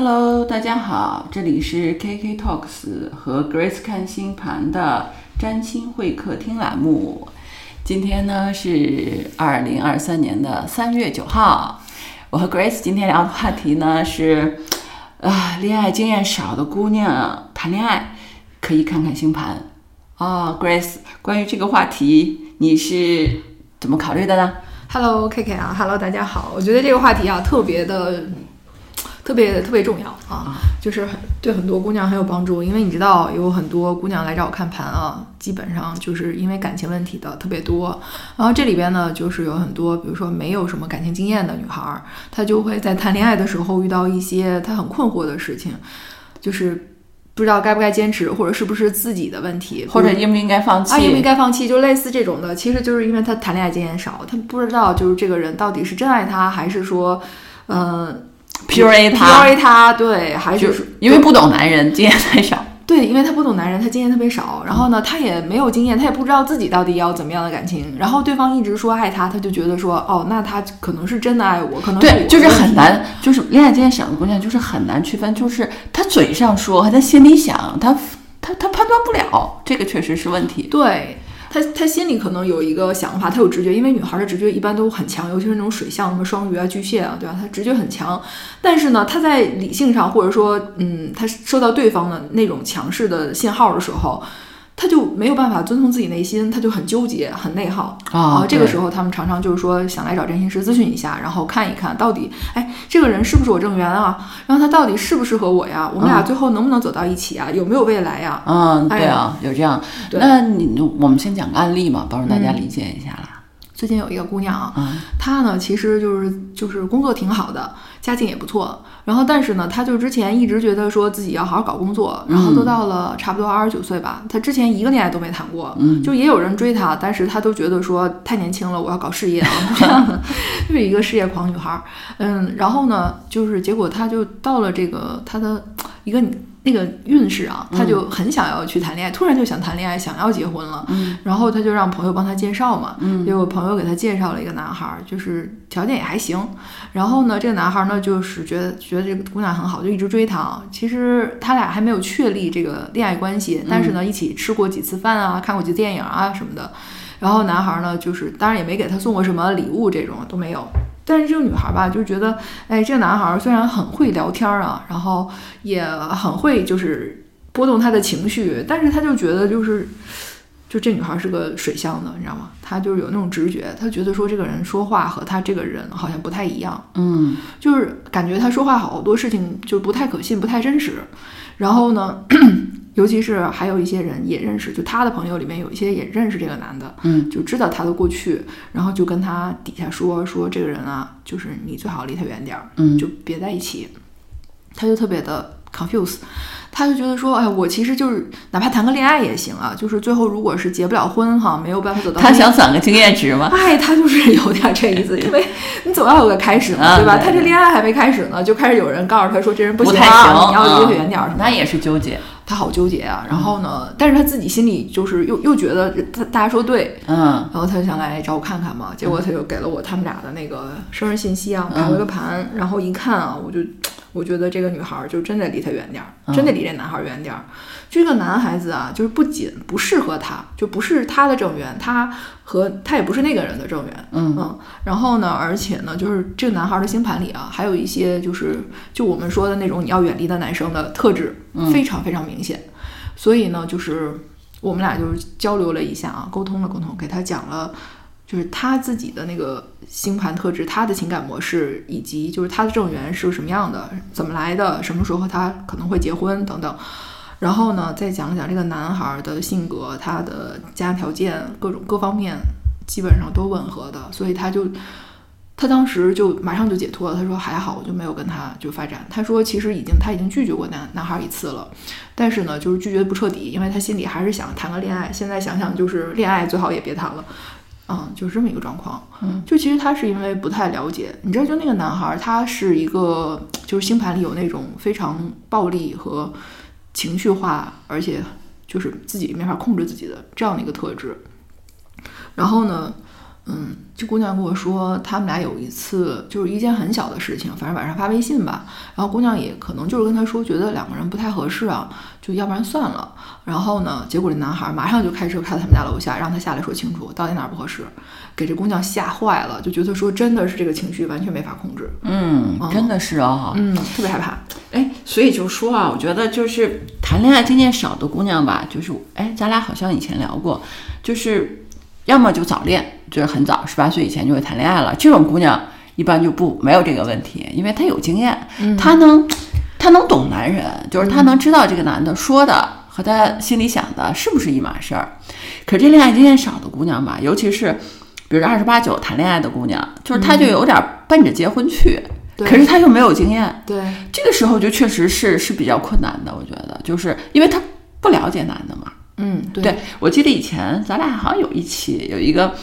Hello，大家好，这里是 KK Talks 和 Grace 看星盘的占星会客厅栏目。今天呢是二零二三年的三月九号，我和 Grace 今天聊的话题呢是啊，恋爱经验少的姑娘谈恋爱可以看看星盘啊。Grace，关于这个话题你是怎么考虑的呢？Hello K K 啊，Hello 大家好，我觉得这个话题啊特别的。特别特别重要啊，就是很对很多姑娘很有帮助，因为你知道有很多姑娘来找我看盘啊，基本上就是因为感情问题的特别多。然后这里边呢，就是有很多，比如说没有什么感情经验的女孩儿，她就会在谈恋爱的时候遇到一些她很困惑的事情，就是不知道该不该坚持，或者是不是自己的问题，或者应不应该放弃？啊，应不应该放弃？就类似这种的，其实就是因为她谈恋爱经验少，她不知道就是这个人到底是真爱她，还是说，嗯、PUA 他 PUA 他，对，还就是因为不懂男人，经验太少。对，因为他不懂男人，他经验特别少，然后呢，他也没有经验，他也不知道自己到底要怎么样的感情，然后对方一直说爱他，他就觉得说，哦，那他可能是真的爱我，可能对，就是很难，就是恋爱经验少的姑娘，就是很难区分，就是他嘴上说和她心里想，他他他判断不了，这个确实是问题。对他，他心里可能有一个想法，他有直觉，因为女孩的直觉一般都很强，尤其是那种水象，什么双鱼啊、巨蟹啊，对吧？他直觉很强，但是呢，他在理性上或者说，嗯，他受到对方的那种强势的信号的时候，她就没有办法遵从自己内心，他就很纠结、很内耗啊这个时候他们常常就是说想来找占星师咨询一下，然后看一看到底，哎，这个人是不是我正缘啊？然后他到底适不适合我呀？我们俩最后能不能走到一起啊？有没有未来呀？嗯，哎对啊，有这样。那你我们先讲个案例嘛，帮助大家理解一下啦。最近有一个姑娘啊，嗯她呢其实就是就是工作挺好的，家境也不错。然后但是呢，他就之前一直觉得说自己要好好搞工作，然后都到了差不多二十九岁吧，他之前一个恋爱都没谈过，嗯就也有人追他，但是他都觉得说太年轻了，我要搞事业啊，这样的，就是一个事业狂女孩儿。嗯，然后呢，就是结果他就到了这个他的一个。那个运势啊，他就很想要去谈恋爱，突然就想谈恋爱，想要结婚了。嗯然后他就让朋友帮他介绍嘛，嗯结果朋友给他介绍了一个男孩儿，就是条件也还行。然后呢，这个男孩儿呢，就是觉得觉得这个姑娘很好，就一直追她啊。其实他俩还没有确立这个恋爱关系，但是呢，一起吃过几次饭啊，看过几次电影啊什么的。然后男孩儿呢，就是当然也没给她送过什么礼物，这种都没有。但是这个女孩儿吧，就觉得，哎，这个男孩儿虽然很会聊天儿啊，然后也很会就是波动他的情绪，但是他就觉得就是，就这女孩是个水象的，你知道吗？她就是有那种直觉，她觉得说这个人说话和他这个人好像不太一样，嗯就是感觉他说话好多事情就不太可信，不太真实。然后呢，尤其是还有一些人也认识，就他的朋友里面有一些也认识这个男的，嗯就知道他的过去，然后就跟他底下说说这个人啊，就是你最好离他远点儿，嗯就别在一起。他就特别的 confuse，他就觉得说，哎，我其实就是哪怕谈个恋爱也行啊，就是最后如果是结不了婚哈，没有办法走到他想攒个经验值吗？哎，他就是 有点这意思，因为你总要有个开始嘛，啊对吧？他这恋爱还没开始呢，就开始有人告诉他说这人不行不行，你要离他嗯远点儿。那也是纠结。他好纠结啊。然后呢，但是他自己心里就是又又觉得他大家说对，嗯然后他就想来找我看看嘛。结果他就给了我他们俩的那个生日信息啊，排了个盘，然后一看啊，我就我觉得这个女孩儿就真得离他远点儿，真得离这男孩儿远点儿。这个男孩子啊，就是不仅不适合他，就不是他的正缘，他和他也不是那个人的正缘。嗯嗯，然后呢，而且呢，就是这个男孩的星盘里啊，还有一些就是就我们说的那种你要远离的男生的特质，非常非常明显。所以呢，就是我们俩就是交流了一下啊，沟通了沟通，给他讲了。就是他自己的那个星盘特质，他的情感模式，以及就是他的正缘是什么样的，怎么来的，什么时候他可能会结婚等等。然后呢，再讲讲这个男孩的性格，他的家条件，各种各方面基本上都吻合的，所以他就他当时就马上就解脱了。他说还好，我就没有跟他就发展。他说其实已经他已经拒绝过男男孩一次了，但是呢，就是拒绝不彻底，因为他心里还是想谈个恋爱。现在想想，就是恋爱最好也别谈了。嗯，就是这么一个状况。嗯，就其实他是因为不太了解，你知道，就那个男孩，他是一个就是星盘里有那种非常暴力和情绪化，而且就是自己没法控制自己的这样的一个特质。然后呢，嗯，这姑娘跟我说，他们俩有一次就是一件很小的事情，反正晚上发微信吧，然后姑娘也可能就是跟他说，觉得两个人不太合适啊，就要不然算了。然后呢，结果这男孩马上就开车开到他们家楼下，让他下来说清楚到底哪儿不合适，给这姑娘吓坏了，就觉得说真的是这个情绪完全没法控制，嗯，真的是哦，嗯，特别害怕。哎，所以就说啊，我觉得就是谈恋爱经验少的姑娘吧，就是哎，咱俩好像以前聊过，就是要么就早恋，就是很早十八岁以前就会谈恋爱了，这种姑娘一般就不没有这个问题，因为她有经验，她能她能懂男人，就是她能知道这个男的说的和她心里想的是不是一码事儿。可这恋爱经验少的姑娘吧，尤其是比如二十八九谈恋爱的姑娘，就是她就有点奔着结婚去。可是他又没有经验，对，这个时候就确实是是比较困难的，我觉得，就是因为他不了解男的嘛。嗯，对，我记得以前咱俩好像有一期有一个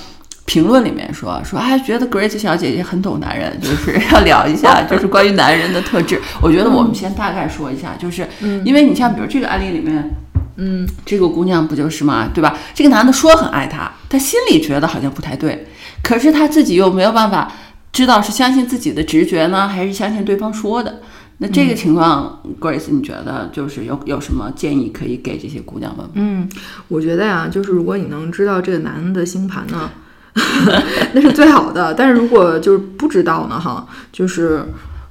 评论里面说说，哎，觉得 Grace 小姐姐很懂男人，就是要聊一下，就是关于男人的特质。我觉得我们先大概说一下，就是因为你像比如这个案例里面，嗯，这个姑娘不就是嘛，对吧？这个男的说很爱她，她心里觉得好像不太对，可是她自己又没有办法。知道是相信自己的直觉呢，还是相信对方说的？那这个情况，Grace，你觉得就是有有什么建议可以给这些姑娘们？嗯，我觉得呀，就是如果你能知道这个男的星盘呢，那是最好的。但是如果就是不知道呢，哈，就是。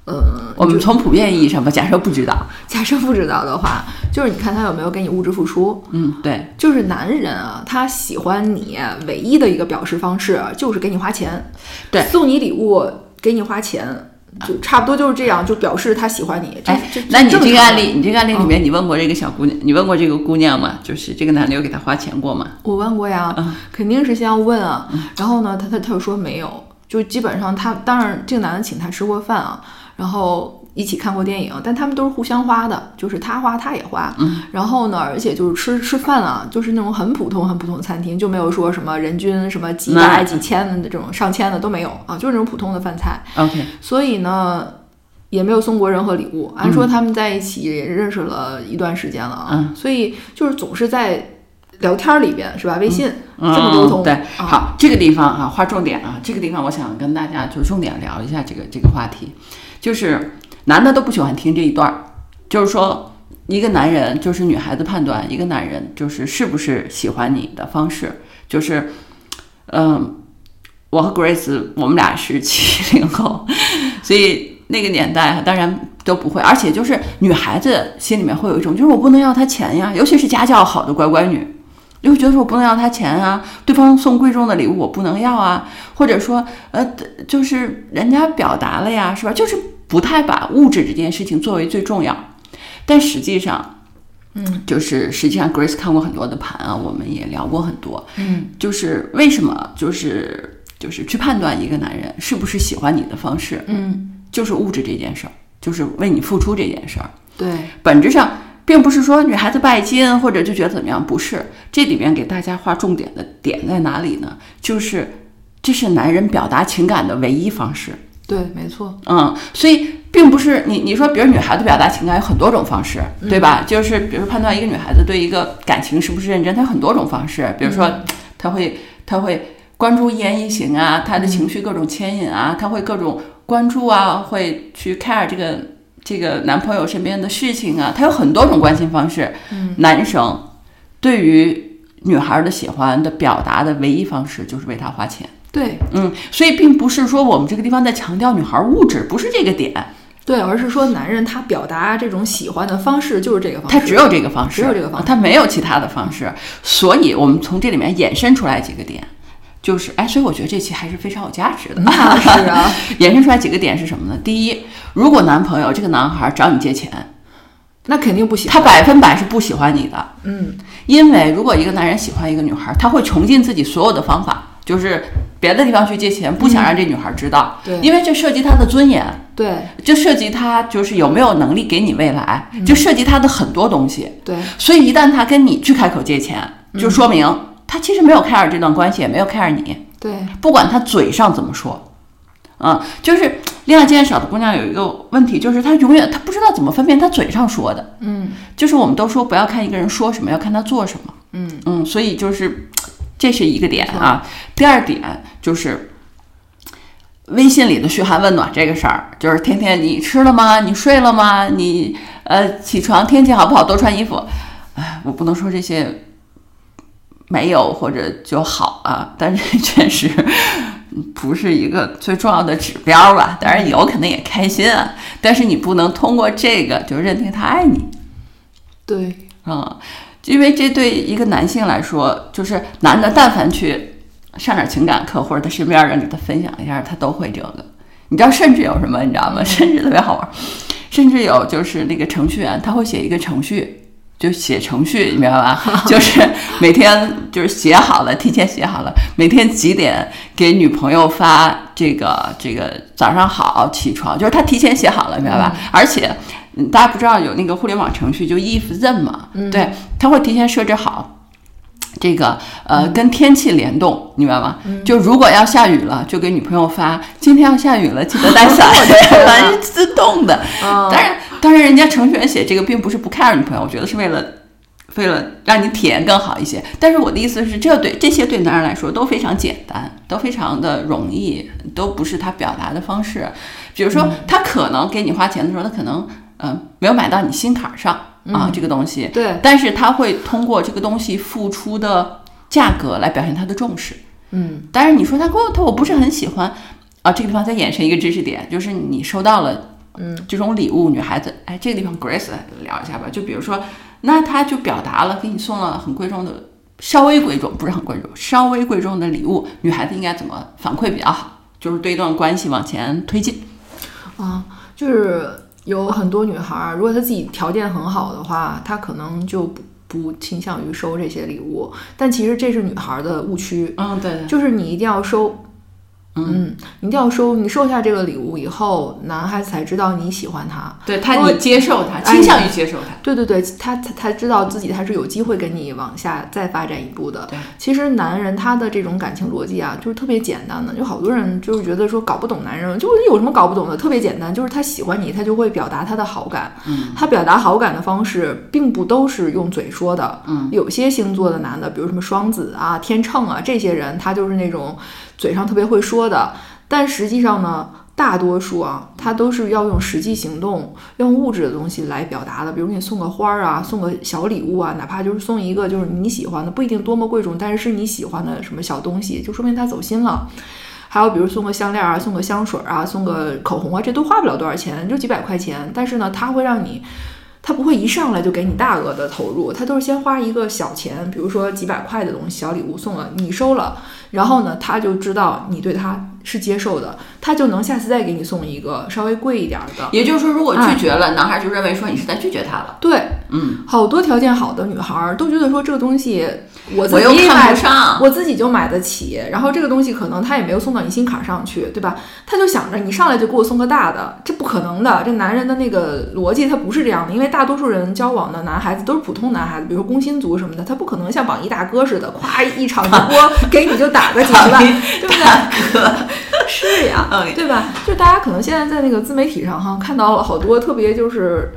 呃，我们从普遍意义上吧，假设不知道，假设不知道的话，就是你看他有没有给你物质付出。嗯，对，就是男人啊，他喜欢你唯一的一个表示方式就是给你花钱，对，送你礼物，给你花钱，就差不多就是这样，就表示他喜欢你。哎，那你这个案例，你这个案例里面，你问过这个小姑娘，你问过这个姑娘吗？就是这个男的有给她花钱过吗？我问过呀，肯定是先要问啊。然后呢，他他他又说没有，就基本上他当然这个男的请她吃过饭啊。然后一起看过电影，但他们都是互相花的，就是他花他也花。嗯，然后呢，而且就是吃吃饭啊，就是那种很普通很普通的餐厅，就没有说什么人均什么几百几千的这种上千的都没有啊，就是那种普通的饭菜。OK，所以呢，也没有送过任何礼物。按说他们在一起也认识了一段时间了啊，所以就是总是在聊天里边是吧？微信这么沟通。对，好，这个地方啊，划重点啊，这个地方我想跟大家就重点聊一下这个这个话题。就是男的都不喜欢听这一段儿，就是说一个男人，就是女孩子判断一个男人就是是不是喜欢你的方式，就是，嗯，我和 Grace 我们俩是七零后，所以那个年代当然都不会，而且就是女孩子心里面会有一种，就是我不能要他钱呀，尤其是家教好的乖乖女。就会觉得说我不能要他钱啊，对方送贵重的礼物我不能要啊，或者说呃，就是人家表达了呀，是吧？就是不太把物质这件事情作为最重要。但实际上，嗯，就是实际上 Grace 看过很多的盘啊，我们也聊过很多，嗯，就是为什么就是就是去判断一个男人是不是喜欢你的方式，嗯，就是物质这件事儿，就是为你付出这件事儿，对，本质上。并不是说女孩子拜金或者就觉得怎么样，不是。这里面给大家画重点的点在哪里呢？就是这是男人表达情感的唯一方式。对，没错。嗯，所以并不是你你说，比如女孩子表达情感有很多种方式，对吧？就是比如说判断一个女孩子对一个感情是不是认真，她有很多种方式。比如说，她会她会关注一言一行啊，她的情绪各种牵引啊，她会各种关注啊，会去 care 这个。这个男朋友身边的事情啊，他有很多种关心方式。嗯，男生对于女孩的喜欢的表达的唯一方式就是为她花钱。对，嗯，所以并不是说我们这个地方在强调女孩物质，不是这个点。对，而是说男人他表达这种喜欢的方式就是这个方式，他只有这个方式，只有这个方式，他没有其他的方式。所以我们从这里面衍生出来几个点。就是哎，所以我觉得这期还是非常有价值的。那是啊，衍生出来几个点是什么呢？第一，如果男朋友这个男孩找你借钱，那肯定不喜欢，他百分百是不喜欢你的。嗯，因为如果一个男人喜欢一个女孩，他会穷尽自己所有的方法，就是别的地方去借钱，不想让这女孩知道。对，因为这涉及她的尊严。对，就涉及她就是有没有能力给你未来，就涉及她的很多东西。对，所以一旦她跟你去开口借钱，就说明。她其实没有 care 这段关系，也没有 care 你。对，不管她嘴上怎么说，嗯，就是恋爱经验少的姑娘有一个问题，就是她永远她不知道怎么分辨她嘴上说的。嗯，就是我们都说不要看一个人说什么，要看他做什么。嗯嗯，所以就是这是一个点啊。第二点就是微信里的嘘寒问暖这个事儿，就是天天你吃了吗？你睡了吗？你呃起床天气好不好？多穿衣服。哎，我不能说这些没有或者就好啊，但是确实不是一个最重要的指标吧。当然有，可能也开心啊。但是你不能通过这个就认定他爱你。对，嗯，因为这对一个男性来说，就是男的，但凡去上点情感课，或者他身边人给他分享一下，他都会这个。你知道，甚至有什么？你知道吗？甚至特别好玩，甚至有就是那个程序员，他会写一个程序。就写程序，你明白吧？就是每天就是写好了，提前写好了，每天几点给女朋友发这个这个早上好起床，就是他提前写好了，明白吧？而且大家不知道有那个互联网程序就 if then 嘛，对，他会提前设置好这个呃跟天气联动，你明白吗？就如果要下雨了，就给女朋友发今天要下雨了，记得带伞，是 自动的，当然。当然，人家程序员写这个并不是不 care 女朋友，我觉得是为了，为了让你体验更好一些。但是我的意思是，这对这些对男人来说都非常简单，都非常的容易，都不是他表达的方式。比如说，他可能给你花钱的时候，他可能嗯没有买到你心坎上啊这个东西，对，但是他会通过这个东西付出的价格来表现他的重视。嗯，但是你说他给我他我不是很喜欢啊，这个地方再延伸一个知识点，就是你收到了。嗯，这种礼物，女孩子，哎，这个地方 Grace 聊一下吧。就比如说，那他就表达了，给你送了很贵重的，稍微贵重，不是很贵重，稍微贵重的礼物，女孩子应该怎么反馈比较好？就是对一段关系往前推进。啊，就是有很多女孩，如果她自己条件很好的话，她可能就不不倾向于收这些礼物。但其实这是女孩的误区。嗯，对，就是你一定要收。嗯，你一定要收，你收下这个礼物以后，男孩子才知道你喜欢他，对他你接受他，倾向于接受他。对对对，他他他知道自己他是有机会跟你往下再发展一步的。对，其实男人他的这种感情逻辑啊，就是特别简单的，有好多人就是觉得说搞不懂男人，就有什么搞不懂的？特别简单，就是他喜欢你，他就会表达他的好感。嗯，他表达好感的方式并不都是用嘴说的。嗯，有些星座的男的，比如什么双子啊、天秤啊这些人，他就是那种嘴上特别会说的。但实际上呢，大多数啊，他都是要用实际行动、用物质的东西来表达的。比如给你送个花儿啊，送个小礼物啊，哪怕就是送一个就是你喜欢的，不一定多么贵重，但是是你喜欢的什么小东西，就说明他走心了。还有比如送个项链啊，送个香水啊，送个口红啊，这都花不了多少钱，就几百块钱。但是呢，他会让你，他不会一上来就给你大额的投入，他都是先花一个小钱，比如说几百块的东西，小礼物送了，你收了，然后呢，他就知道你对他。是接受的，他就能下次再给你送一个稍微贵一点的。也就是说，如果拒绝了，男孩就认为说你是在拒绝他了。对，嗯，好多条件好的女孩都觉得说这个东西我我又看不上，我自己就买得起。然后这个东西可能他也没有送到你心坎上去，对吧？他就想着你上来就给我送个大的，这不可能的。这男人的那个逻辑他不是这样的，因为大多数人交往的男孩子都是普通男孩子，比如说工薪族什么的，他不可能像榜一大哥似的，咵一场直播给你就打个几十万，对不对？是呀，对吧？就大家可能现在在那个自媒体上哈，看到了好多特别就是，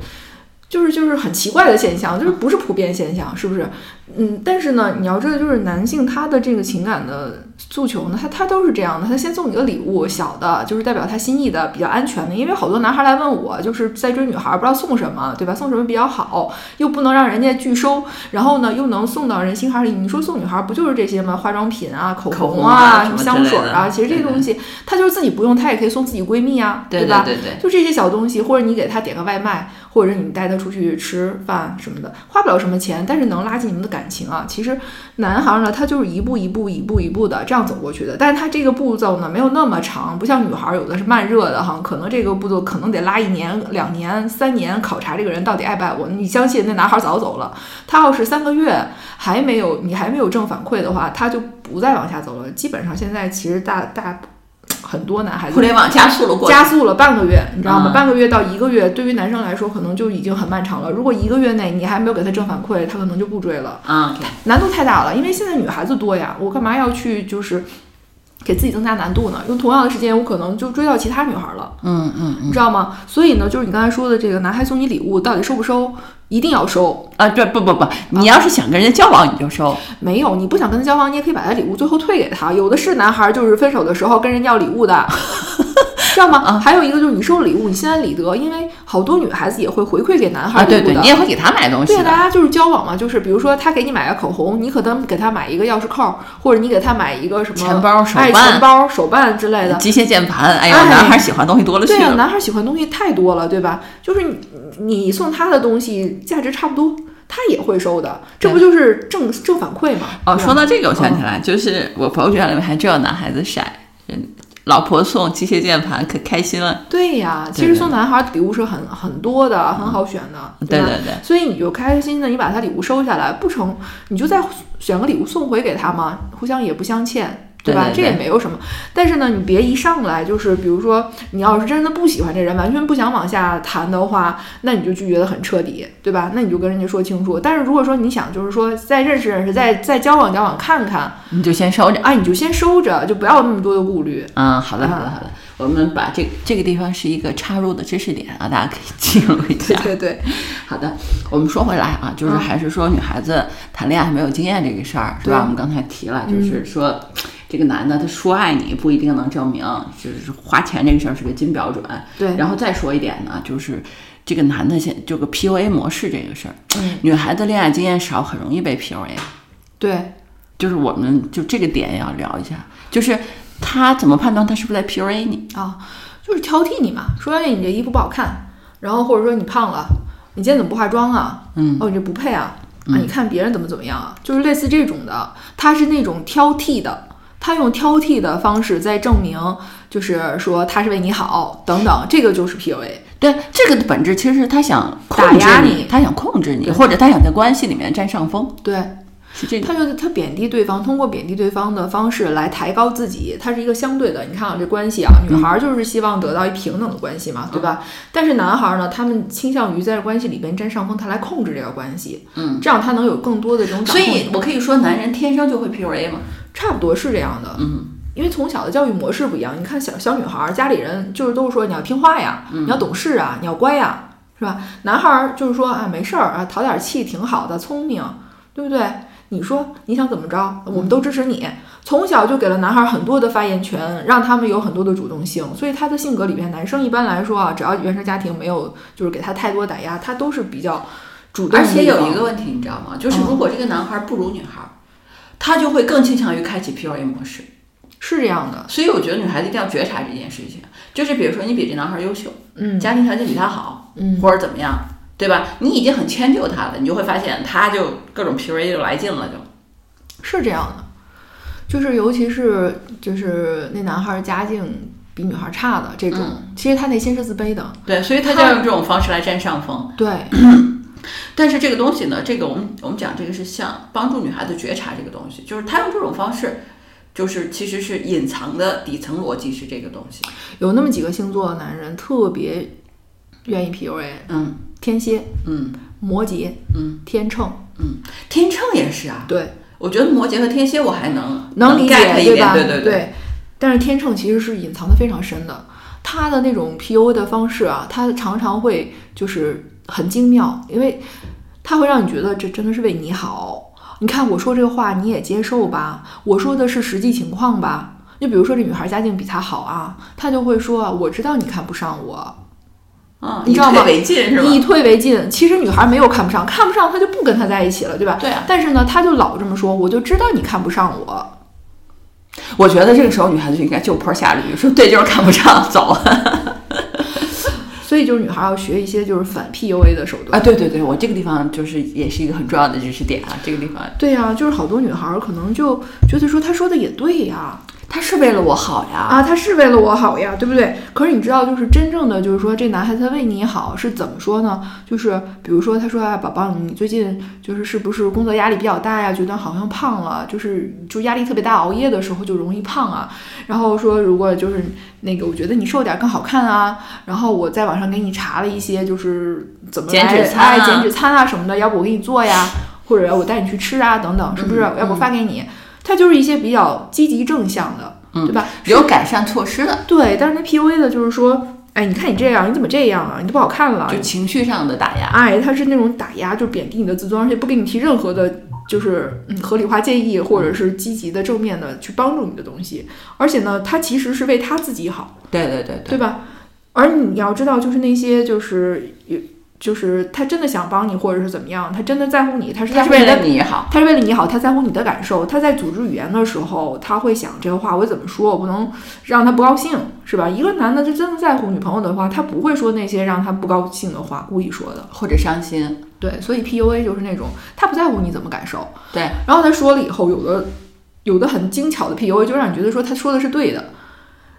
就是就是很奇怪的现象，就是不是普遍现象，是不是？嗯，但是呢，你要知道，就是男性他的这个情感的诉求呢，他他都是这样的，他先送你个礼物，小的，就是代表他心意的，比较安全的。因为好多男孩来问我，就是在追女孩，不知道送什么，对吧？送什么比较好，又不能让人家拒收，然后呢，又能送到人心坎里。你说送女孩不就是这些吗？化妆品啊，口红啊，什么香水啊，其实这些东西，他就是自己不用，他也可以送自己闺蜜啊，对吧？对对，就这些小东西，或者你给她点个外卖，或者你带他出去吃饭什么的，花不了什么钱，但是能拉近你们的感情啊。其实。男孩呢，他就是一步一步、一步一步的这样走过去的，但是他这个步骤呢，没有那么长，不像女孩有的是慢热的哈，可能这个步骤可能得拉一年、两年、三年考察这个人到底爱不爱我。你相信那男孩早走了，他要是三个月还没有你还没有正反馈的话，他就不再往下走了。基本上现在其实大大。很多男孩子互联网加速了过加速了半个月，你知道吗？半个月到一个月，对于男生来说可能就已经很漫长了。如果一个月内你还没有给他正反馈，他可能就不追了。啊，难度太大了，因为现在女孩子多呀，我干嘛要去就是给自己增加难度呢？用同样的时间，我可能就追到其他女孩了，嗯嗯你知道吗？所以呢，就是你刚才说的这个男孩送你礼物，到底收不收？一定要收。啊，对，不不不，你要是想跟人家交往，你就收。没有，你不想跟他交往，你也可以把他礼物最后退给他。有的是男孩，就是分手的时候跟人要礼物的，知道吗？还有一个就是你收礼物，你心安理得，因为好多女孩子也会回馈给男孩啊，对对，礼物的。你也会给他买东西对，大。家就是交往嘛，就是比如说他给你买个口红，你可能给他买一个钥匙扣，或者你给他买一个什么钱包手哎，办钱包、手办之类的。机械键盘，哎呀，哎男孩喜欢东西多了去了对啊，男孩喜欢东西太多了，对吧？就是你你送他的东西价值差不多，他也会收的，这不就是正正反馈吗？哦，说到这个，我想起来，就是我朋友圈里面还真有男孩子晒，嗯老婆送机械键盘，可开心了。对呀，对其实送男孩礼物是很很多的，很好选的，吧？对对对，所以你就开开心心的，你把他礼物收下来，不成你就再选个礼物送回给他嘛，互相也不相欠，吧？对对对这也没有什么。但是呢，你别一上来就是，比如说你要是真的不喜欢这人，完全不想往下谈的话，那你就拒绝的很彻底，对吧？那你就跟人家说清楚。但是如果说你想就是说再认识认识，再再交往交往看看，你就先收着。啊，你就先收着，就不要那么多的顾虑。嗯，好的，好的，好的。我们把这这个地方是一个插入的知识点啊，大家可以记录一下。对对对，好的，我们说回来啊，就是嗯还是说女孩子谈恋爱没有经验这个事儿，是吧？我们刚才提了，嗯就是说。这个男的他说爱你不一定能证明，就是花钱这个事儿是个金标准。对然后再说一点呢，就是这个男的现这个 PUA 模式这个事儿，嗯女孩子恋爱经验少，很容易被 PUA。对，就是我们就这个点也要聊一下，就是他怎么判断他是不是在 PUA 你？啊，就是挑剔你嘛，说哎你这衣服不好看，然后或者说你胖了，你今天怎么不化妆啊？嗯哦，你这不配啊！啊，你看别人怎么怎么样啊？就是类似这种的，他是那种挑剔的，他用挑剔的方式在证明，就是说他是为你好等等，这个就是 PUA。对，这个的本质其实是他想打控制你压你，他想控制你，或者他想在关系里面占上风，对，是这个。他就他贬低对方，通过贬低对方的方式来抬高自己，他是一个相对的。你看啊，这关系啊，女孩儿就是希望得到一平等的关系嘛，对吧？但是男孩儿呢，他们倾向于在关系里边占上风，他来控制这个关系，嗯，这样他能有更多的这种掌所。以我可以说，男人天生就会 PUA 吗？差不多是这样的，嗯，因为从小的教育模式不一样。你看小小女孩儿，家里人就是都是说你要听话呀，嗯你要懂事啊，你要乖呀，是吧？男孩儿就是说啊，没事儿啊，淘点气挺好的，聪明，对不对？你说你想怎么着，我们都支持你。从小就给了男孩儿很多的发言权，让他们有很多的主动性，所以他的性格里边，男生一般来说啊，只要原生家庭没有就是给他太多打压，他都是比较主动而。且有一个问题，你知道吗？就是如果这个男孩不如女孩，他就会更倾向于开启 PUA 模式。是这样的，所以我觉得女孩子一定要觉察这件事情，就是比如说你比这男孩优秀，嗯家庭条件比他好，嗯，或者怎么样，对吧？你已经很迁就他了，你就会发现他就各种 PUA 就来劲了，就是这样的，就是尤其是就是那男孩儿家境比女孩儿差的这种，其实他内心是自卑的。对，所以他就要用这种方式来占上风。对，但是这个东西呢，这个我们我们讲这个是像帮助女孩子觉察这个东西，就是他用这种方式，就是其实是隐藏的底层逻辑是这个东西。有那么几个星座的男人特别愿意 PUA，嗯天蝎、嗯摩羯、嗯天秤，嗯，天秤也是啊。对，我觉得摩羯和天蝎我还能能理解一点，吧？对对对。但是天秤其实是隐藏的非常深的，他的那种 PUA 的方式啊，他常常会就是很精妙，因为他会让你觉得这真的是为你好。你看我说这个话你也接受吧？我说的是实际情况吧？就比如说这女孩家境比他好啊，他就会说我知道你看不上我，嗯，你知道吗以退为进是吧？以退为进。其实女孩没有看不上，看不上他就不跟他在一起了，对吧？对啊，但是呢，他就老这么说，我就知道你看不上我。我觉得这个时候女孩子就应该就坡下驴，说对就是看不上，走所以就是女孩要学一些就是反 PUA 的手段啊！对对对，我这个地方就是也是一个很重要的知识点啊，这个地方对呀、就是好多女孩儿可能就觉得说他说的也对呀，他是为了我好呀，啊，他是为了我好呀，对不对？可是你知道，就是真正的就是说这男孩子他为你好是怎么说呢？就是比如说他说啊，宝宝，你最近就是是不是工作压力比较大呀？觉得好像胖了，就是就压力特别大，熬夜的时候就容易胖啊。然后说如果就是那个，我觉得你瘦点儿更好看啊。然后我在网上给你查了一些，就是怎么减脂餐啊哎减脂餐啊什么的，要不我给你做呀，或者我带你去吃啊等等，是不是？嗯要不发给你？他就是一些比较积极正向的，对吧？有改善措施的，对，但是那 PUA 的就是说，哎，你看你这样，你怎么这样啊？你都不好看了，就情绪上的打压。哎，他是那种打压，就贬低你的自尊，而且不给你提任何的，就是嗯合理化建议，或者是积极的、正面的去帮助你的东西。而且呢，他其实是为他自己好，对对对对吧？而你要知道，就是那些就是有。就是他真的想帮你，或者是怎么样，他真的在乎你，他是他是为了你好，他是为了你好，他在乎你的感受。他在组织语言的时候，他会想这个话我怎么说，我不能让他不高兴，是吧？一个男的他真的在乎女朋友的话，他不会说那些让他不高兴的话，故意说的或者伤心。对，所以 PUA 就是那种他不在乎你怎么感受。对，然后他说了以后，有的有的很精巧的 PUA 就让你觉得说他说的是对的。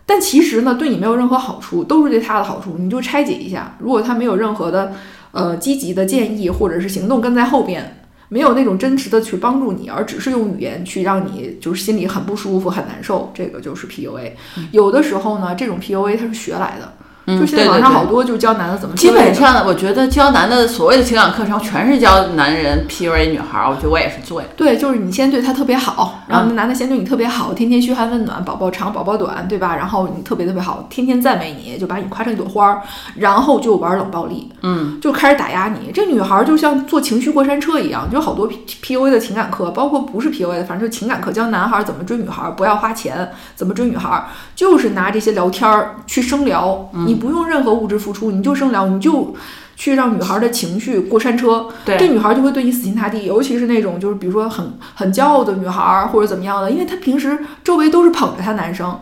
但其实呢，对你没有任何好处，都是对他的好处。你就拆解一下，如果他没有任何的呃积极的建议或者是行动跟在后边，没有那种真实的去帮助你，而只是用语言去让你就是心里很不舒服、很难受，这个就是 PUA。有的时候呢，这种 PUA 它是学来的。就现在网上好多就教男的怎么，基本上我觉得教男的所谓的情感课程全是教男人 PUA 女孩儿，我觉得我也是做呀。对，就是你先对他特别好，然后那男的先对你特别好，天天嘘寒问暖，宝宝长宝宝短，对吧？然后你特别特别好，天天赞美你，就把你夸成一朵花儿，然后就玩冷暴力，嗯，就开始打压你。这女孩儿就像坐情绪过山车一样，就好多 PUA 的情感课，包括不是 PUA 的，反正就情感课，教男孩儿怎么追女孩儿，不要花钱，怎么追女孩儿，就是拿这些聊天儿去生聊，你不用任何物质。付出你就生聊，你就去让女孩的情绪过山车，这女孩就会对你死心塌地。尤其是那种就是比如说很很骄傲的女孩或者怎么样的，因为她平时周围都是捧着她男生，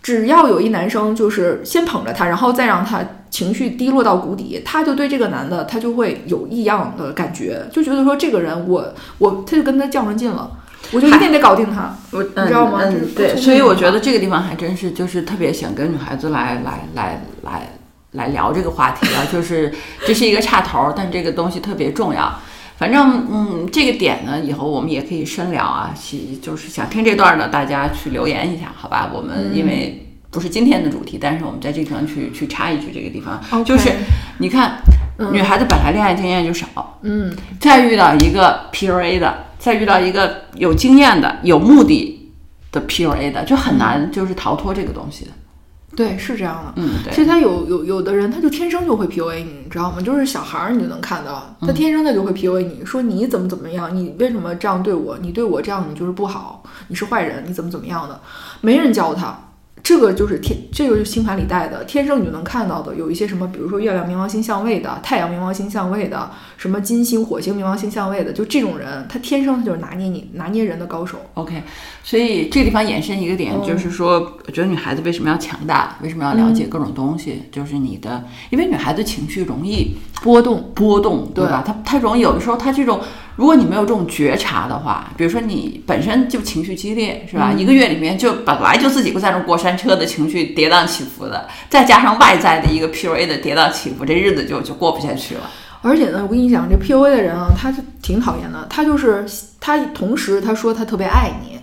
只要有一男生就是先捧着她，然后再让她情绪低落到谷底，她就对这个男的她就会有异样的感觉，就觉得说这个人我我他就跟他较上劲了，我就一定得搞定他，我你知道吗？嗯，对，所以我觉得这个地方还真是就是特别想跟女孩子来来来来。来聊这个话题啊，就是这是一个岔头，但这个东西特别重要。反正，嗯，这个点呢，以后我们也可以深聊啊。其就是想听这段的，大家去留言一下，好吧？我们因为不是今天的主题，但是我们在这地方去去插一句，这个地方就是你看，女孩子本来恋爱经验就少，嗯，再遇到一个 PUA 的，再遇到一个有经验的、有目的的 PUA 的，就很难就是逃脱这个东西的。对，是这样的。嗯，其实他有有有的人，他就天生就会 PUA 你，你知道吗？就是小孩儿，你就能看到，他天生他就会 PUA 你，说你怎么怎么样，你为什么这样对我？你对我这样，你就是不好，你是坏人，你怎么怎么样的？没人教他。这个就是天，这个是星盘里带的，天生你就能看到的。有一些什么，比如说月亮冥王星相位的，太阳冥王星相位的，什么金星、火星冥王星相位的，就这种人，他天生他就是拿捏你、拿捏人的高手。OK，所以这个地方延伸一个点，就是说，我觉得女孩子为什么要强大，为什么要了解各种东西，就是你的，因为女孩子情绪容易波动，波动，对吧？她她容易有的时候，她这种。如果你没有这种觉察的话，比如说你本身就情绪激烈，是吧？一个月里面就本来就自己在那过山车的情绪跌宕起伏的，再加上外在的一个 PUA 的跌宕起伏，这日子就就过不下去了。而且呢，我跟你讲，这 PUA 的人啊，他是挺讨厌的。他就是他，同时他说他特别爱你。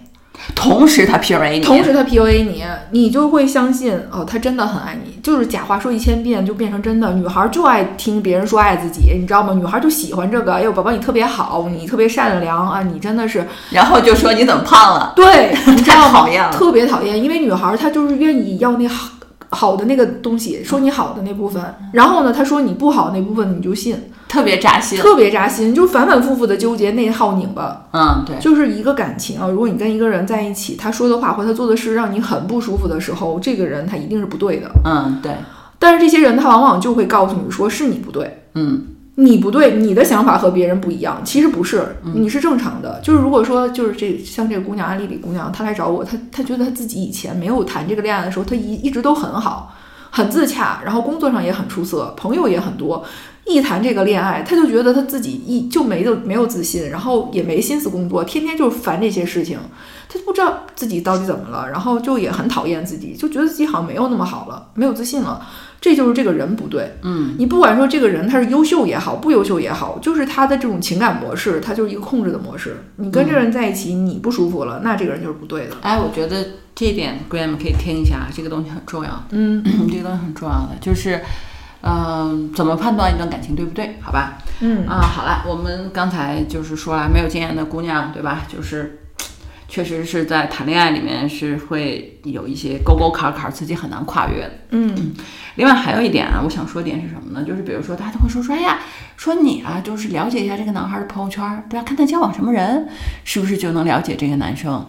同时他 PUA 你，同时他 PUA 你，你就会相信哦，他真的很爱你，就是假话说一千遍就变成真的。女孩就爱听别人说爱自己，你知道吗？女孩就喜欢这个。哎呦，宝宝你特别好，你特别善良啊，你真的是。然后就说你怎么胖了？对，你知道吗？特别讨厌，因为女孩她就是愿意要那好好的那个东西，说你好的那部分。然后呢，她说你不好那部分，你就信。特别扎心，特别扎心，就反反复复的纠结、内耗、拧巴。嗯，对，就是一个感情啊。如果你跟一个人在一起，他说的话或他做的事让你很不舒服的时候，这个人他一定是不对的。嗯，对。但是这些人他往往就会告诉你说是你不对，嗯，你不对，你的想法和别人不一样。其实不是，你是正常的。就是如果说就是这像这个姑娘安丽丽姑娘，她来找我，她她觉得她自己以前没有谈这个恋爱的时候，她一一直都很好，很自洽，然后工作上也很出色，朋友也很多。一谈这个恋爱，他就觉得他自己一就没有没有自信，然后也没心思工作，天天就是烦这些事情，他就不知道自己到底怎么了，然后就也很讨厌自己，就觉得自己好像没有那么好了，没有自信了。这就是这个人不对。嗯，你不管说这个人他是优秀也好，不优秀也好，就是他的这种情感模式，他就是一个控制的模式。你跟这个人在一起，你不舒服了，那这个人就是不对的。哎，我觉得这一点 Graham 可以听一下，这个东西很重要。嗯，这个东西很重要的就是。嗯，怎么判断一段感情对不对？好吧，嗯啊，好了，我们刚才就是说了，没有经验的姑娘，对吧？就是确实是在谈恋爱里面是会有一些沟沟坎坎，自己很难跨越的。嗯另外还有一点啊，我想说点是什么呢？就是比如说，大家都会说说，哎呀，说你啊，就是了解一下这个男孩的朋友圈，对吧？看他交往什么人，是不是就能了解这个男生？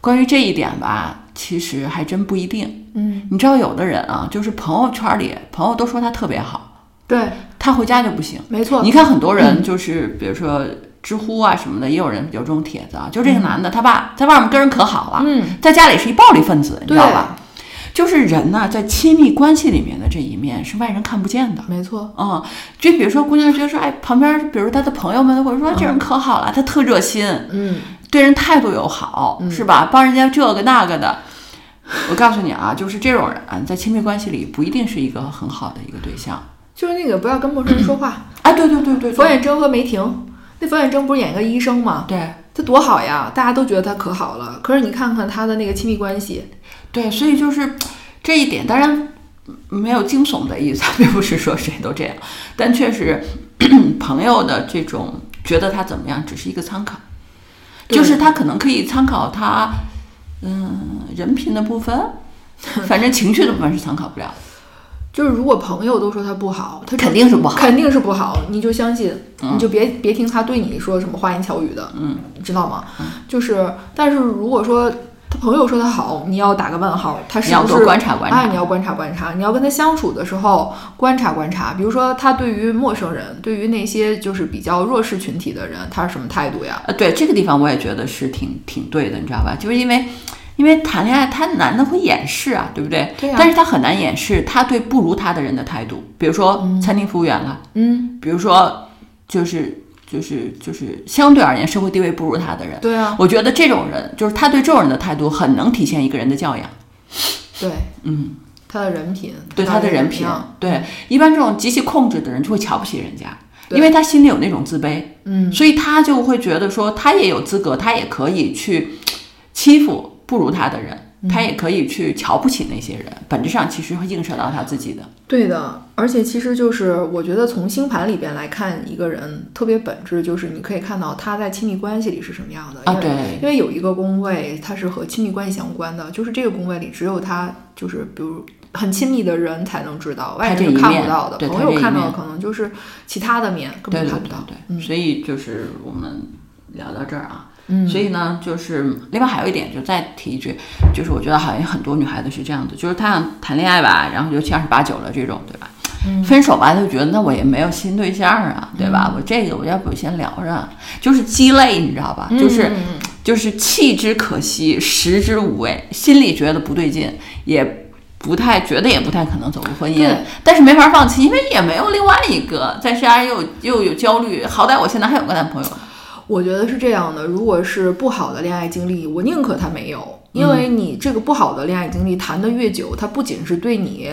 关于这一点吧，其实还真不一定。嗯，你知道，有的人啊，就是朋友圈里朋友都说他特别好，对，他回家就不行。没错。你看很多人 就是，比如说知乎啊什么的，也有人有这种帖子啊，就这个男的，他爸在外面跟人可好了，嗯，在家里是一暴力分子，你知道吧？就是人呐、在亲密关系里面的这一面是外人看不见的。没错。嗯，就比如说姑娘觉得说，哎，旁边比如他的朋友们会说这人可好了，他特热心，嗯，对人态度又好，是吧？帮人家这个那个的。我告诉你啊，就是这种人在亲密关系里不一定是一个很好的一个对象。就是那个不要跟陌生人说话。啊，对对对对冯，远征和梅婷，那冯远征不是演个医生吗？对他多好呀，大家都觉得他可好了。可是你看看他的那个亲密关系，对，所以就是这一点，当然没有惊悚的意思，并不是说谁都这样，但确实 朋友的这种觉得他怎么样，只是一个参考，对就是他可能可以参考他，嗯，人品的部分，反正情绪的部分是参考不了。就是如果朋友都说他不好，他肯定是不好肯定是不好，你就相信，你就别别听他对你说什么花言巧语的，嗯，知道吗？就是，但是如果说他朋友说他好，你要打个问号，他是你要多观察观察哎，你要观察观察，你要跟他相处的时候观察观察，比如说他对于陌生人，对于那些就是比较弱势群体的人，他是什么态度呀？呃，对这个地方我也觉得是挺挺对的，你知道吧？就是因为。因为谈恋爱，他男的会掩饰啊，对不对？但是他很难掩饰他对不如他的人的态度，比如说餐厅服务员了，嗯，比如说就是就是就是相对而言社会地位不如他的人，对啊，我觉得这种人就是他对这种人的态度很能体现一个人的教养，对。嗯，他的人品，对他的人品对一般这种极其控制的人就会瞧不起人家，因为他心里有那种自卑，嗯，所以他就会觉得说他也有资格，他也可以去欺负不如他的人。他也可以去瞧不起那些人，本质上其实会映射到他自己的。对的，而且其实就是我觉得从星盘里边来看一个人特别本质，就是你可以看到他在亲密关系里是什么样的啊因为对。因为有一个宫位它是和亲密关系相关的，就是这个宫位里只有他就是比如很亲密的人才能知道，外人是看不到的，对朋友看到的可能就是其他的面，根本看不到。对对，所以就是我们聊到这儿啊，嗯所以呢，就是另外还有一点，就再提一句，就是我觉得好像很多女孩子是这样的，就是她想谈恋爱吧，然后尤其二十八九了这种，对吧？分手吧，她就觉得那我也没有新对象啊，对吧？我这个我要不先聊着，就是鸡肋，你知道吧？就是就是弃之可惜，食之无味，心里觉得不对劲，也不太觉得也不太可能走入婚姻，但是没法放弃，因为也没有另外一个，再加上又又有焦虑，好歹我现在还有个男朋友。我觉得是这样的，如果是不好的恋爱经历，我宁可他没有，因为你这个不好的恋爱经历谈得越久，它不仅是对你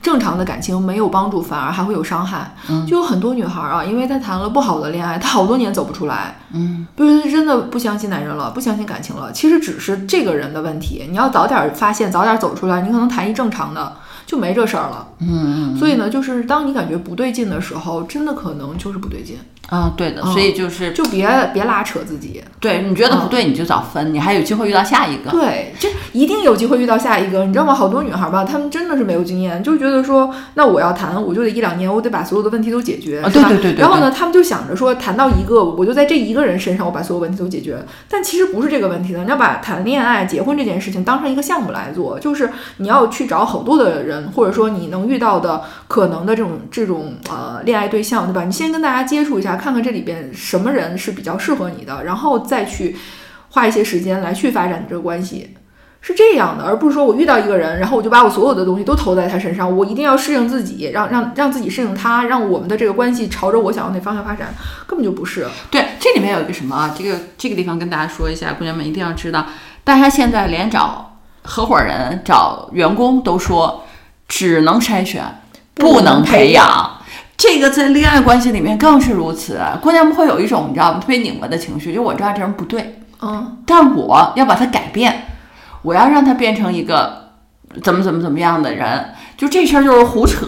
正常的感情没有帮助，反而还会有伤害。就有很多女孩啊，因为她谈了不好的恋爱，她好多年走不出来。嗯，不是真的不相信男人了，不相信感情了，其实只是这个人的问题。你要早点发现，早点走出来，你可能谈一正常的。就没这事儿了，嗯所以呢，就是当你感觉不对劲的时候，真的可能就是不对劲，啊，对的，嗯。所以就是就别别拉扯自己，对你觉得不对，你就早分，你还有机会遇到下一个。对，就一定有机会遇到下一个，你知道吗？好多女孩吧，她们真的是没有经验，就觉得说，那我要谈，我就得一两年，我得把所有的问题都解决，对对对。然后呢，她们就想着说，谈到一个，我就在这一个人身上，我把所有问题都解决。但其实不是这个问题的，你要把谈恋爱、结婚这件事情当成一个项目来做，就是你要去找好多的人，或者说你能遇到的可能的这种这种呃恋爱对象，对吧？你先跟大家接触一下，看看这里边什么人是比较适合你的，然后再去花一些时间来去发展这个关系。是这样的，而不是说我遇到一个人，然后我就把我所有的东西都投在他身上，我一定要适应自己，让让让自己适应他，让我们的这个关系朝着我想要那方向发展，根本就不是。对，这里面有一个什么啊？这个这个地方跟大家说一下，姑娘们一定要知道，大家现在连找合伙人、找员工都说只能筛选，不能培养。这个在恋爱关系里面更是如此，姑娘们会有一种你知道吗？特别拧巴的情绪，就我知道这人不对，嗯，但我要把他改变，我要让他变成一个怎么怎么怎么样的人，就这事儿就是胡扯。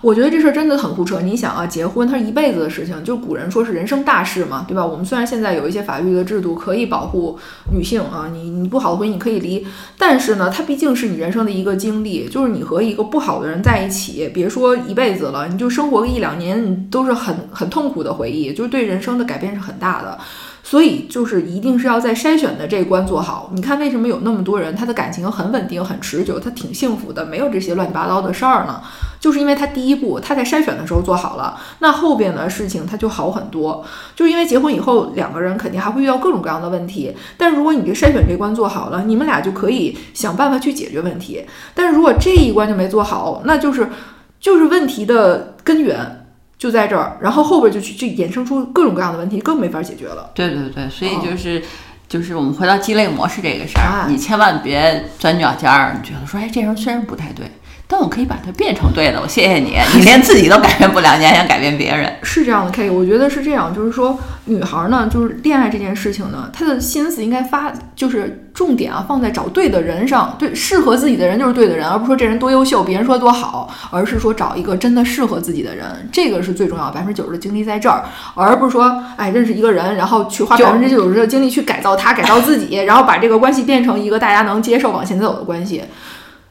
我觉得这事儿真的很胡扯。你想啊，结婚它是一辈子的事情，就古人说是人生大事嘛，对吧？我们虽然现在有一些法律的制度可以保护女性啊，你你不好的婚姻你可以离，但是呢，它毕竟是你人生的一个经历，就是你和一个不好的人在一起，别说一辈子了，你就生活个一两年，都是很很痛苦的回忆，就是对人生的改变是很大的。所以就是一定是要在筛选的这一关做好。你看为什么有那么多人他的感情很稳定、很持久，他挺幸福的，没有这些乱七八糟的事儿呢？就是因为他第一步他在筛选的时候做好了，那后边的事情他就好很多。就是因为结婚以后两个人肯定还会遇到各种各样的问题，但如果你这筛选这关做好了，你们俩就可以想办法去解决问题。但是如果这一关就没做好，那就是就是问题的根源。就在这儿，然后后边就去就衍生出各种各样的问题，更没法解决了。对对对，所以就是，就是我们回到鸡肋模式这个事儿，你千万别钻牛角尖儿。你觉得说，哎，这人虽然不太对。但我可以把它变成对的，我谢谢你。你连自己都改变不了，你还想改变别人？是这样的，K，我觉得是这样，就是说，女孩呢，就是恋爱这件事情呢，她的心思应该发，就是重点啊，放在找对的人上，对，适合自己的人就是对的人，而不是说这人多优秀，别人说多好，而是说找一个真的适合自己的人，这个是最重要，百分之九十的精力在这儿，而不是说，哎，认识一个人，然后去花百分之九十的精力去改造他，改造自己，然后把这个关系变成一个大家能接受往前走的关系。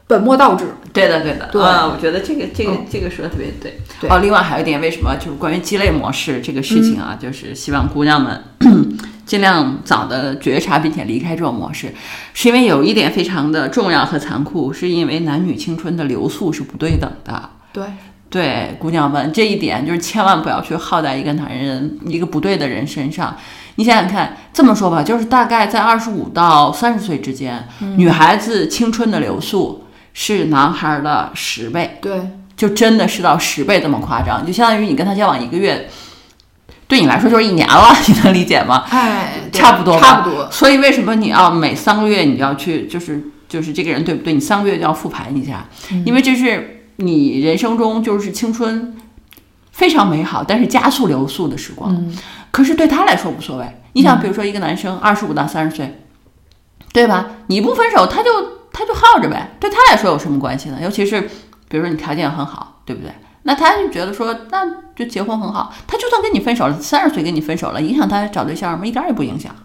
本末倒置，对的，对的，啊，我觉得这个这个这个说的特别对。哦，另外还有一点，为什么就是关于鸡肋模式这个事情啊？就是希望姑娘们 尽量早的觉察并且离开这种模式，是因为有一点非常的重要和残酷，是因为男女青春的流速是不对等的。对对，姑娘们，这一点就是千万不要去耗在一个男人一个不对的人身上。你想想看，这么说吧，就是大概在二十五到三十岁之间，女孩子青春的流速。是男孩的十倍，对，就真的是到十倍这么夸张，就相当于你跟他交往一个月，对你来说就是一年了，你能理解吗？哎，差不多，差不多。所以为什么你要每三个月你要去，就是就是这个人对不对？你三个月就要复盘一下，因为这是你人生中就是青春非常美好，但是加速流速的时光。可是对他来说无所谓。你想，比如说一个男生二十五到三十岁，对吧？你不分手，他就。他就耗着呗，对他来说有什么关系呢？尤其是比如说你条件很好，对不对？那他就觉得说，那就结婚很好。他就算跟你分手了，三十岁跟你分手了，影响他找对象吗？一点也不影响。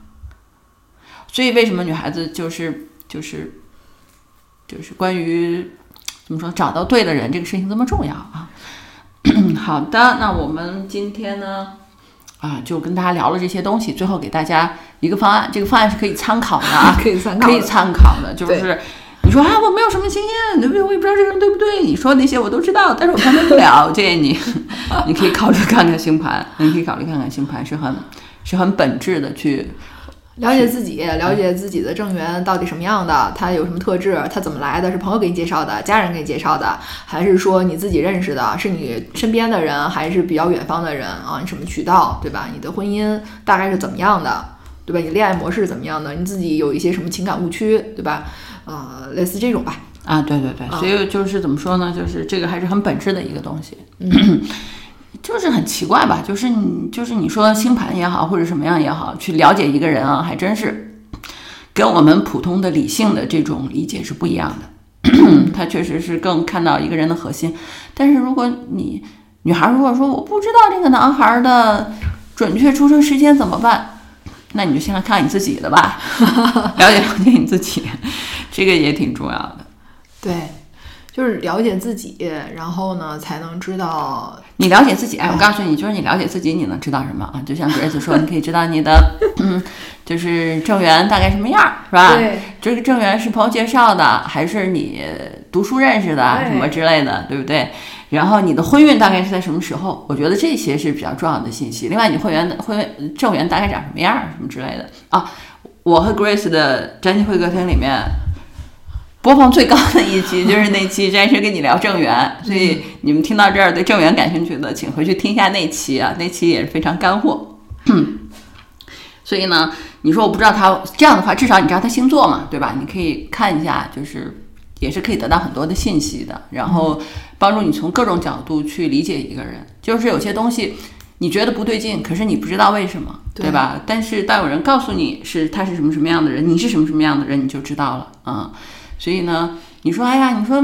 所以为什么女孩子就是就是就是关于怎么说找到对的人这个事情这么重要啊？好的，那我们今天呢？啊，就跟大家聊了这些东西，最后给大家一个方案，这个方案是可以参考的啊，可以参考，可以参考的。就是你说啊，我没有什么经验，对不对？我也不知道这个人对不对。你说那些我都知道，但是我判断不了。建议你，你可以考虑看看星盘，你可以考虑看看星盘，是很是很本质的去。了解自己，了解自己的正缘到底什么样的，他有什么特质，他怎么来的？是朋友给你介绍的，家人给你介绍的，还是说你自己认识的？是你身边的人，还是比较远方的人啊？你什么渠道，对吧？你的婚姻大概是怎么样的，对吧？你恋爱模式怎么样的？你自己有一些什么情感误区，对吧？啊，类似这种吧。啊，对对对，所以就是怎么说呢？就是这个还是很本质的一个东西。嗯 就是很奇怪吧，就是你就是你说星盘也好，或者什么样也好，去了解一个人啊，还真是跟我们普通的理性的这种理解是不一样的。他确实是更看到一个人的核心。但是如果你女孩如果说我不知道这个男孩的准确出生时间怎么办？那你就先来看看你自己的吧，了解了解你自己，这个也挺重要的。对。就是了解自己，然后呢，才能知道你了解自己。哎，我告诉你，就是你了解自己，你能知道什么啊？就像 Grace 说，你可以知道你的，嗯，就是正缘大概什么样，是吧？对，这个正缘是朋友介绍的，还是你读书认识的，什么之类的，对不对？然后你的婚运大概是在什么时候？我觉得这些是比较重要的信息。另外，你会员的婚正缘大概长什么样，什么之类的啊？我和 Grace 的占星会客厅里面。播放最高的一期 就是那期詹师跟你聊正缘，所以你们听到这儿对正缘感兴趣的，请回去听一下那期啊，那期也是非常干货。所以呢，你说我不知道他这样的话，至少你知道他星座嘛，对吧？你可以看一下，就是也是可以得到很多的信息的，然后帮助你从各种角度去理解一个人。就是有些东西你觉得不对劲，可是你不知道为什么，对吧？但是当有人告诉你是他是什么什么样的人，你是什么什么样的人，你就知道了啊。所以呢，你说，哎呀，你说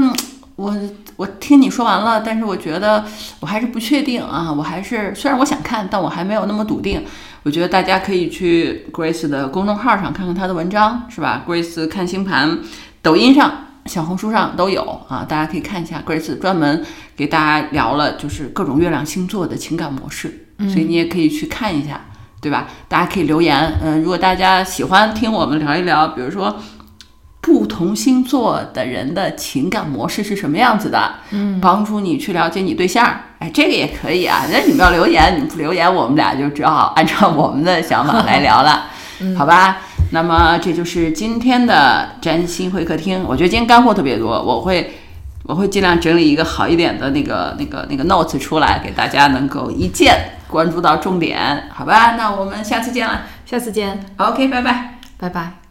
我我听你说完了，但是我觉得我还是不确定啊，我还是虽然我想看，但我还没有那么笃定。我觉得大家可以去 Grace 的公众号上看看她的文章，是吧？Grace 看星盘，抖音上、小红书上都有啊，大家可以看一下。Grace 专门给大家聊了就是各种月亮星座的情感模式，所以你也可以去看一下，对吧？大家可以留言，嗯，如果大家喜欢听我们聊一聊，比如说。不同星座的人的情感模式是什么样子的？嗯，帮助你去了解你对象。哎，这个也可以啊。那你们要留言，你不留言，我们俩就只好按照我们的想法来聊了，嗯好吧？那么这就是今天的占星会客厅。我觉得今天干货特别多，我会我会尽量整理一个好一点的那个那个那个 notes 出来，给大家能够一键关注到重点，好吧？那我们下次见了，下次见，OK，拜拜，拜拜。